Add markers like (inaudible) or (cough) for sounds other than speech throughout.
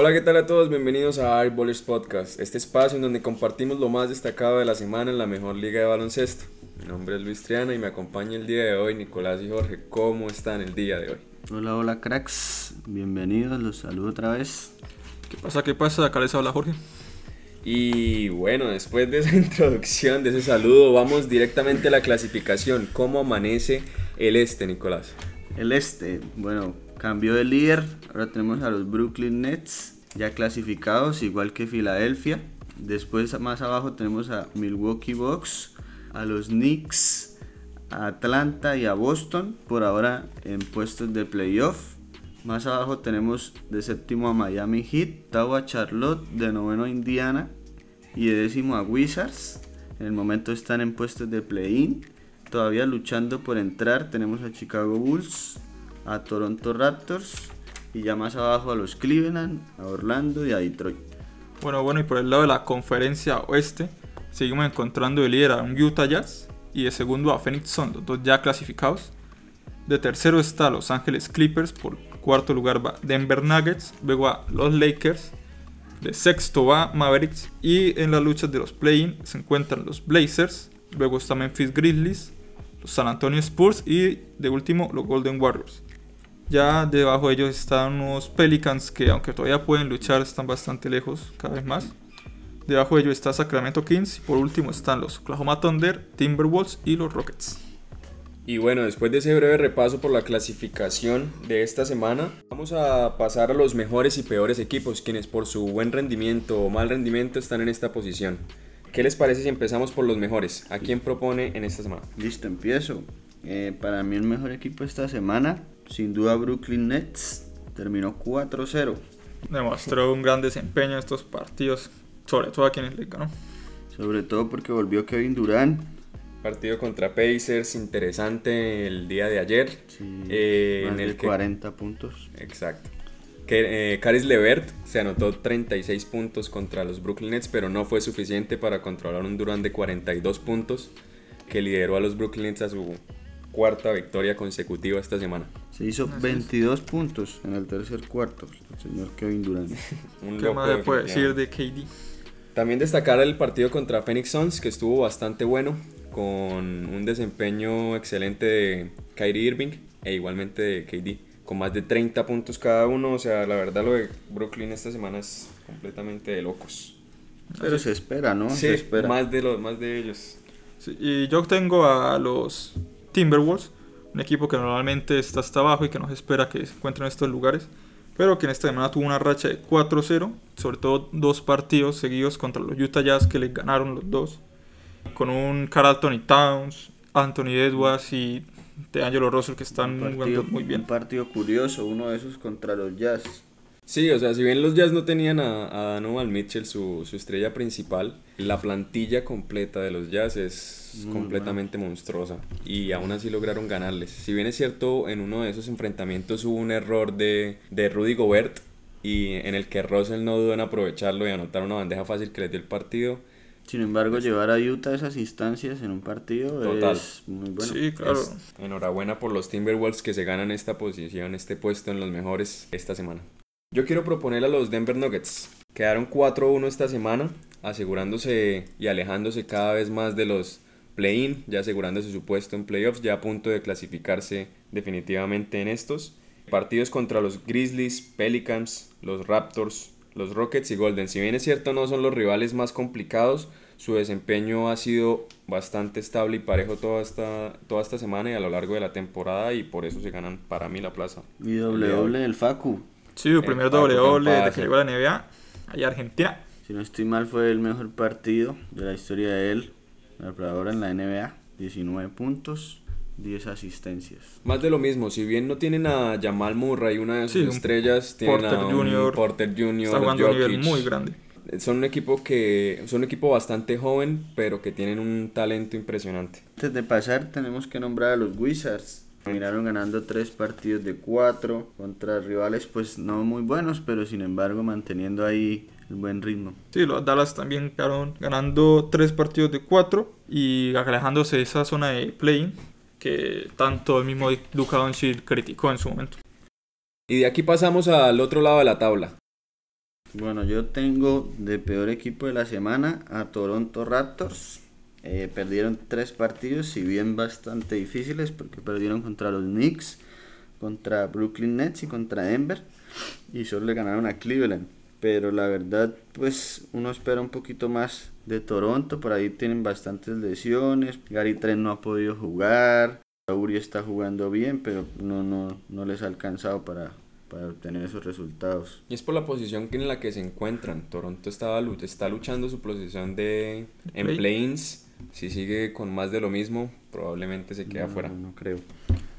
Hola, ¿qué tal a todos? Bienvenidos a Airballers Podcast, este espacio en donde compartimos lo más destacado de la semana en la mejor liga de baloncesto. Mi nombre es Luis Triana y me acompaña el día de hoy Nicolás y Jorge. ¿Cómo están el día de hoy? Hola, hola cracks, bienvenidos, los saludo otra vez. ¿Qué pasa? ¿Qué pasa? Acá les habla Jorge. Y bueno, después de esa (laughs) introducción, de ese saludo, vamos directamente a la clasificación. ¿Cómo amanece el este, Nicolás? El este, bueno, cambió de líder, ahora tenemos a los Brooklyn Nets ya clasificados, igual que Filadelfia. Después más abajo tenemos a Milwaukee Bucks, a los Knicks, a Atlanta y a Boston, por ahora en puestos de playoff. Más abajo tenemos de séptimo a Miami Heat, octavo a Charlotte, de noveno a Indiana y de décimo a Wizards. En el momento están en puestos de play-in. Todavía luchando por entrar tenemos a Chicago Bulls, a Toronto Raptors y ya más abajo a los Cleveland, a Orlando y a Detroit. Bueno, bueno, y por el lado de la conferencia oeste, seguimos encontrando de líder a un Utah Jazz y de segundo a Phoenix Suns, los dos ya clasificados. De tercero está Los Ángeles Clippers, por cuarto lugar va Denver Nuggets, luego a los Lakers, de sexto va Mavericks y en las luchas de los play-in se encuentran los Blazers, luego está Memphis Grizzlies, los San Antonio Spurs y de último los Golden Warriors. Ya debajo de ellos están unos Pelicans que aunque todavía pueden luchar están bastante lejos cada vez más. Debajo de ellos está Sacramento Kings y por último están los Oklahoma Thunder, Timberwolves y los Rockets. Y bueno, después de ese breve repaso por la clasificación de esta semana, vamos a pasar a los mejores y peores equipos, quienes por su buen rendimiento o mal rendimiento están en esta posición. ¿Qué les parece si empezamos por los mejores? ¿A quién propone en esta semana? Listo, empiezo. Eh, para mí el mejor equipo esta semana, sin duda Brooklyn Nets, terminó 4-0. Demostró un gran desempeño en estos partidos, sobre todo a quienes le ganó. Sobre todo porque volvió Kevin Durant. Partido contra Pacers, interesante el día de ayer. Sí, eh, más en el de que- 40 puntos. Exacto. Que, eh, Caris Levert se anotó 36 puntos contra los Brooklyn Nets, pero no fue suficiente para controlar un Durant de 42 puntos que lideró a los Brooklyn Nets a su cuarta victoria consecutiva esta semana. Se hizo 22 puntos en el tercer cuarto, el señor Kevin Durant. (laughs) Un ¿Qué loco, más se puede decir de KD? También destacar el partido contra Phoenix Suns, que estuvo bastante bueno, con un desempeño excelente de Kyrie Irving e igualmente de KD, con más de 30 puntos cada uno. O sea, la verdad lo de Brooklyn esta semana es completamente de locos. Pero se espera, ¿no? Sí, se espera. más de, los, más de ellos. Sí, y yo tengo a los Timberwolves, un equipo que normalmente está hasta abajo y que no se espera que se encuentren en estos lugares, pero que en esta semana tuvo una racha de 4-0, sobre todo dos partidos seguidos contra los Utah Jazz que les ganaron los dos, con un Carl Anthony Towns, Anthony Edwards y DeAngelo Russell que están jugando muy bien. un partido curioso, uno de esos contra los Jazz. Sí, o sea, si bien los Jazz no tenían a, a Donovan Mitchell, su, su estrella principal, la plantilla completa de los Jazz es Muy completamente monstruosa. Y aún así lograron ganarles. Si bien es cierto, en uno de esos enfrentamientos hubo un error de, de Rudy Gobert, y en el que Russell no dudó en aprovecharlo y anotar una bandeja fácil que les dio el partido. Sin embargo, llevar a Utah a esas instancias en un partido Total. es muy bueno. sí, claro. Es- enhorabuena por los Timberwolves que se ganan esta posición, este puesto en los mejores esta semana. Yo quiero proponer a los Denver Nuggets. Quedaron 4-1 esta semana, asegurándose y alejándose cada vez más de los play-in, ya asegurándose su puesto en playoffs, ya a punto de clasificarse definitivamente en estos. Partidos contra los Grizzlies, Pelicans, los Raptors, los Rockets y Golden. Si bien es cierto no son los rivales más complicados, su desempeño ha sido bastante estable y parejo toda esta, toda esta semana y a lo largo de la temporada y por eso se ganan para mí la plaza. Y doble doble del Facu. Sí, su primer doble doble desde que llegó a la NBA, allá Argentina. Si no estoy mal, fue el mejor partido de la historia de él. Ahora en la NBA. 19 puntos, 10 asistencias. Más de lo mismo, si bien no tienen a Jamal Murray, una de sus Sí, estrellas, tienen Porter a un Jr., Porter Jr., Está jugando un nivel muy grande. Son un equipo que son un equipo bastante joven, pero que tienen un talento impresionante. Antes de pasar, tenemos que nombrar a los Wizards. Terminaron ganando tres partidos de cuatro contra rivales pues no muy buenos, pero sin embargo manteniendo ahí el buen ritmo. Sí, los Dallas también quedaron ganando tres partidos de cuatro y alejándose de esa zona de play que tanto el mismo Luka Doncic criticó en su momento. Y de aquí pasamos al otro lado de la tabla. Bueno, yo tengo de peor equipo de la semana a Toronto Raptors. Eh, perdieron tres partidos, si bien bastante difíciles, porque perdieron contra los Knicks, contra Brooklyn Nets y contra Denver, y solo le ganaron a Cleveland. Pero la verdad, pues uno espera un poquito más de Toronto, por ahí tienen bastantes lesiones, Gary Trent no ha podido jugar, Uri está jugando bien, pero no, no, no les ha alcanzado para, para obtener esos resultados. Y es por la posición en la que se encuentran. Toronto estaba, está luchando su posición de en Play. Si sigue con más de lo mismo, probablemente se queda No, fuera. No, creo.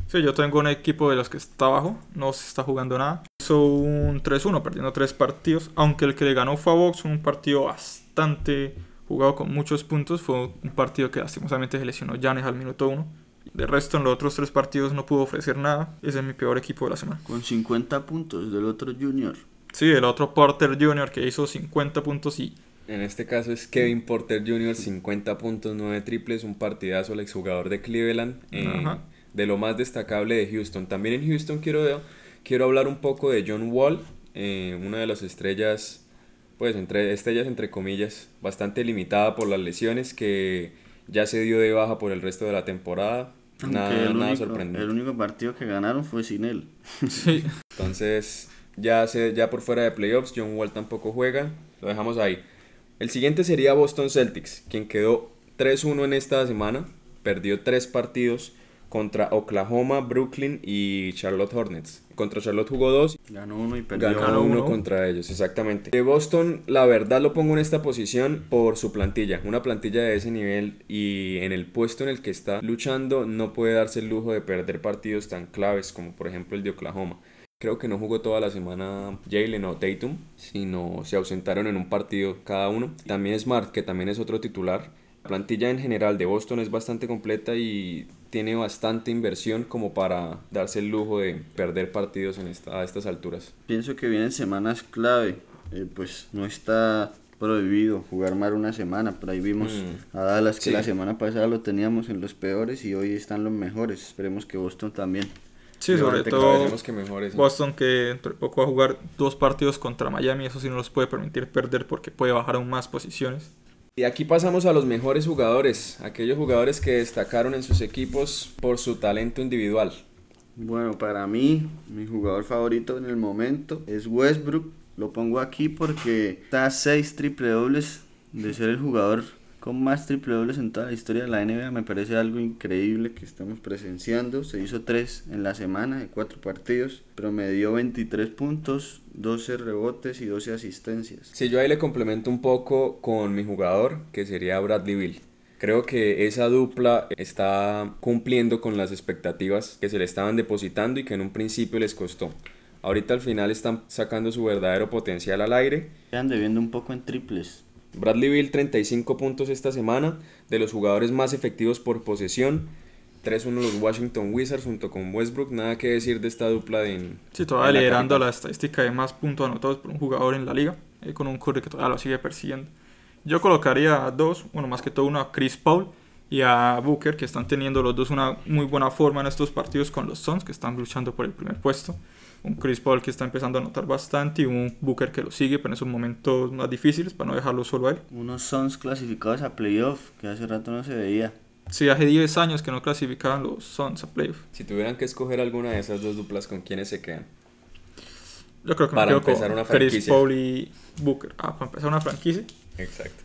Sí, yo tengo un equipo de los que está abajo, no se está jugando nada. Hizo un 3-1, perdiendo tres partidos, aunque el que le ganó fue a Box, un partido bastante jugado con muchos puntos. Fue un partido que lastimosamente se lesionó Janes al minuto 1. De resto, en los otros tres partidos no pudo ofrecer nada. Ese es mi peor equipo de la semana. Con 50 puntos del otro Junior. Sí, el otro Porter Jr. que hizo 50 puntos y En este caso es Kevin Porter Jr., 50 puntos, 9 triples, un partidazo, el exjugador de Cleveland, eh, de lo más destacable de Houston. También en Houston quiero, quiero hablar un poco de John Wall, eh, una de las estrellas, pues entre estrellas entre comillas, bastante limitada por las lesiones, que ya se dio de baja por el resto de la temporada. Aunque Nada, el, nada único, sorprendente. el único partido que ganaron fue sin él. sí, Entonces, ya, se, ya por fuera de playoffs, John Wall tampoco juega. Lo dejamos ahí. El siguiente sería Boston Celtics, quien quedó 3-1 en esta semana. Perdió tres partidos contra Oklahoma, Brooklyn y Charlotte Hornets. Contra Charlotte jugó dos, Ganó uno y perdió ganó Ganó uno uno. contra ellos, exactamente. De Boston, la verdad lo pongo en esta posición por su plantilla. Una plantilla de ese nivel y en el puesto en el que está luchando no puede darse el lujo de perder partidos tan claves como por ejemplo el de Oklahoma. Creo que no jugó toda la semana Jalen o Tatum, sino se ausentaron en un partido cada uno. También Smart, que también es otro titular. La plantilla en general de Boston es bastante completa y tiene bastante inversión como para darse el lujo de perder partidos en esta, a estas alturas. Pienso que vienen semanas clave. Eh, pues no está prohibido jugar más una semana. Por ahí vimos Mm. a Dallas que Sí. la semana pasada lo teníamos en los peores y hoy están los mejores. Esperemos que Boston también. Sí, sobre todo que mejore, sí. Boston que dentro de poco va a jugar dos partidos contra Miami. Eso sí no los puede permitir perder porque puede bajar aún más posiciones. Y aquí pasamos a los mejores jugadores, aquellos jugadores que destacaron en sus equipos por su talento individual. Bueno, para mí, mi jugador favorito en el momento es Westbrook. Lo pongo aquí porque está a 6 triple dobles de ser el jugador con más triple dobles en toda la historia de la NBA. Me parece algo increíble que estamos presenciando. Se hizo 3 en la semana de 4 partidos, promedió 23 puntos, 12 rebotes y 12 asistencias. Si yo ahí le complemento un poco con mi jugador, que sería Bradley Bill. Creo que esa dupla está cumpliendo con las expectativas que se le estaban depositando y que en un principio les costó. Ahorita al final están sacando su verdadero potencial al aire Quedan debiendo un poco en triples. Bradley Bill 35 puntos esta semana, de los jugadores más efectivos por posesión. 3-1 los Washington Wizards junto con Westbrook. Nada que decir de esta dupla de... Sí, todavía liderando la estadística de más puntos anotados por un jugador en la liga, eh, con un Curry que todavía lo sigue persiguiendo. Yo colocaría a dos, bueno, más que todo uno a Chris Paul y a Booker, que están teniendo los dos una muy buena forma en estos partidos con los Suns, que están luchando por el primer puesto. Un Chris Paul que está empezando a anotar bastante y un Booker que lo sigue, pero en esos momentos más difíciles para no dejarlo solo a él. Unos Suns clasificados a playoff que hace rato no se veía. Sí, hace 10 años que no clasificaban los Suns a playoff. Si tuvieran que escoger alguna de esas dos duplas, ¿con quiénes se quedan? Yo creo que Para me quedo empezar con una Chris franquicia. Paul y Booker. Ah, para empezar una franquicia. Exacto.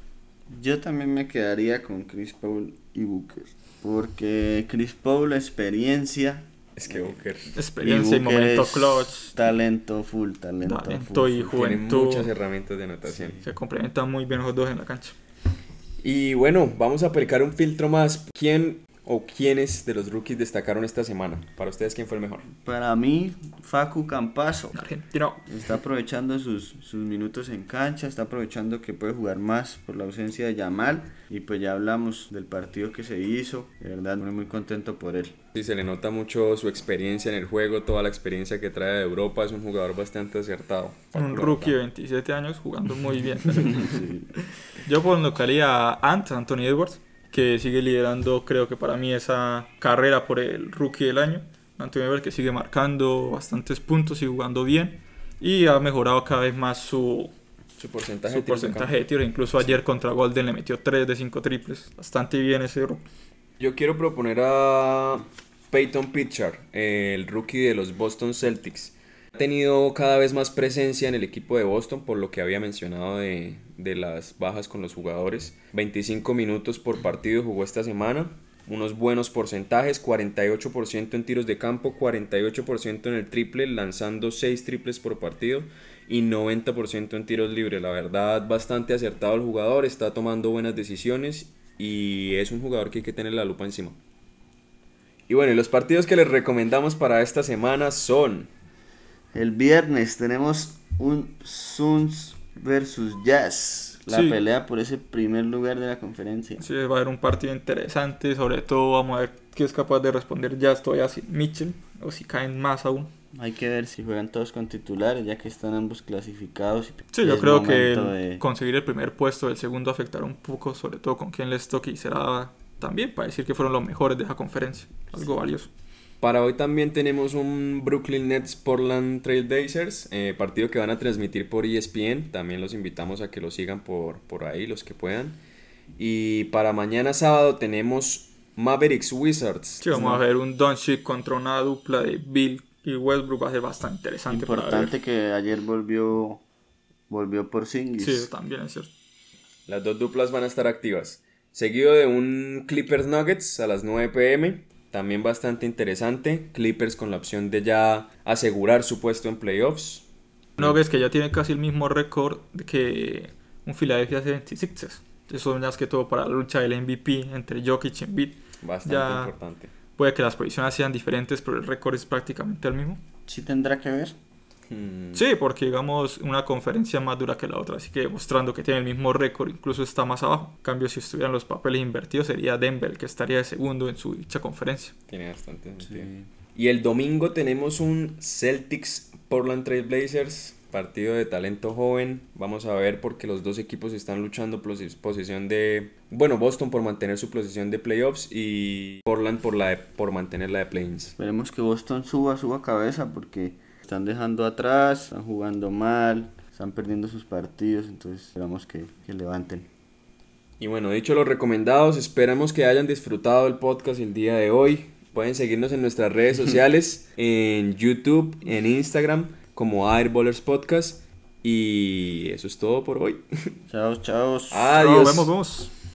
Yo también me quedaría con Chris Paul y Booker. Porque Chris Paul, experiencia. Es que Booker Experiencia y, Booker momento es clutch. Talento full, talento, Talento full, y full. tiene Juventud. muchas herramientas de anotación. Se complementan muy bien los dos en la cancha. Y bueno, vamos a aplicar un filtro más. ¿Quién o quiénes de los rookies destacaron esta semana? Para ustedes, ¿quién fue el mejor? Para mí, Facu Campazo. Argentino. Está aprovechando sus, sus minutos en cancha, está aprovechando que puede jugar más por la ausencia de Yamal. Y pues ya hablamos del partido que se hizo. De verdad, muy, muy contento por él. Sí, se le nota mucho su experiencia en el juego, toda la experiencia que trae de Europa. Es un jugador bastante acertado. Un rookie de verdad. 27 años jugando muy bien. (laughs) Sí. Yo colocaría a Ant, Anthony Edwards, que sigue liderando, creo que para mí, esa carrera por el rookie del año. Anthony Edwards que sigue marcando bastantes puntos y jugando bien. Y ha mejorado cada vez más su su porcentaje, su de porcentaje tiro. Incluso ayer contra Golden le metió 3 de 5 triples. Bastante bien ese grupo. Yo quiero proponer a Peyton Pritchard, el rookie de los Boston Celtics. Ha tenido cada vez más presencia en el equipo de Boston, por lo que había mencionado de, de las bajas con los jugadores. 25 minutos por partido jugó esta semana. Unos buenos porcentajes, 48% en tiros de campo, 48% en el triple, lanzando 6 triples por partido y 90% en tiros libres. La verdad, bastante acertado el jugador, está tomando buenas decisiones y es un jugador que hay que tener la lupa encima. Y bueno, los partidos que les recomendamos para esta semana son El viernes tenemos un Suns versus Jazz. La Sí. pelea por ese primer lugar de la conferencia. Sí, va a haber un partido interesante. Sobre todo vamos a ver qué es capaz de responder ya todavía sin Mitchell. O si caen más aún. Hay que ver si juegan todos con titulares, ya que están ambos clasificados. Sí, yo creo que momento el de- conseguir el primer puesto del segundo afectará un poco, sobre todo con quien les toque y será también para decir que fueron los mejores de esa conferencia. Algo valioso. Para hoy también tenemos un Brooklyn Nets Portland Trailblazers, eh, partido que van a transmitir por ESPN. También los invitamos a que lo sigan por, por ahí, los que puedan. Y para mañana sábado tenemos Mavericks Wizards. Sí, vamos a ver un Doncic contra una dupla de Bill y Westbrook. Va a ser bastante interesante. Importante que ayer volvió volvió por Singis. Sí, también es cierto. Las dos duplas van a estar activas. Seguido de un Clippers Nuggets a las 9 pm. También bastante interesante. Clippers con la opción de ya asegurar su puesto en playoffs. Nuggets que ya tiene casi el mismo récord que un Philadelphia 76ers. Eso es más que todo para la lucha del MVP entre Jokic y Embiid. Bastante Ya. importante. Puede que las posiciones sean diferentes, pero el récord es prácticamente el mismo. Sí tendrá que ver. Hmm. Sí, porque digamos una conferencia más dura que la otra, así que demostrando que tiene el mismo récord, incluso está más abajo. En cambio, si estuvieran los papeles invertidos, sería Denver que estaría de segundo en su dicha conferencia. Tiene bastante sentido. Sí. Y el domingo tenemos un Celtics Portland Trail Blazers, partido de talento joven. Vamos a ver porque los dos equipos están luchando por posi- posición de, bueno, Boston por mantener su posición de playoffs y Portland por la de- por mantener la de play-ins. Esperemos que Boston suba, suba cabeza porque están dejando atrás, están jugando mal, están perdiendo sus partidos, entonces esperamos que, que levanten. Y bueno, dicho los recomendados, esperamos que hayan disfrutado el podcast el día de hoy. Pueden seguirnos en nuestras redes (laughs) sociales, en YouTube, en Instagram, como Airballers Podcast. Y eso es todo por hoy. (laughs) Chao, chao. Adiós. Nos vemos, vemos.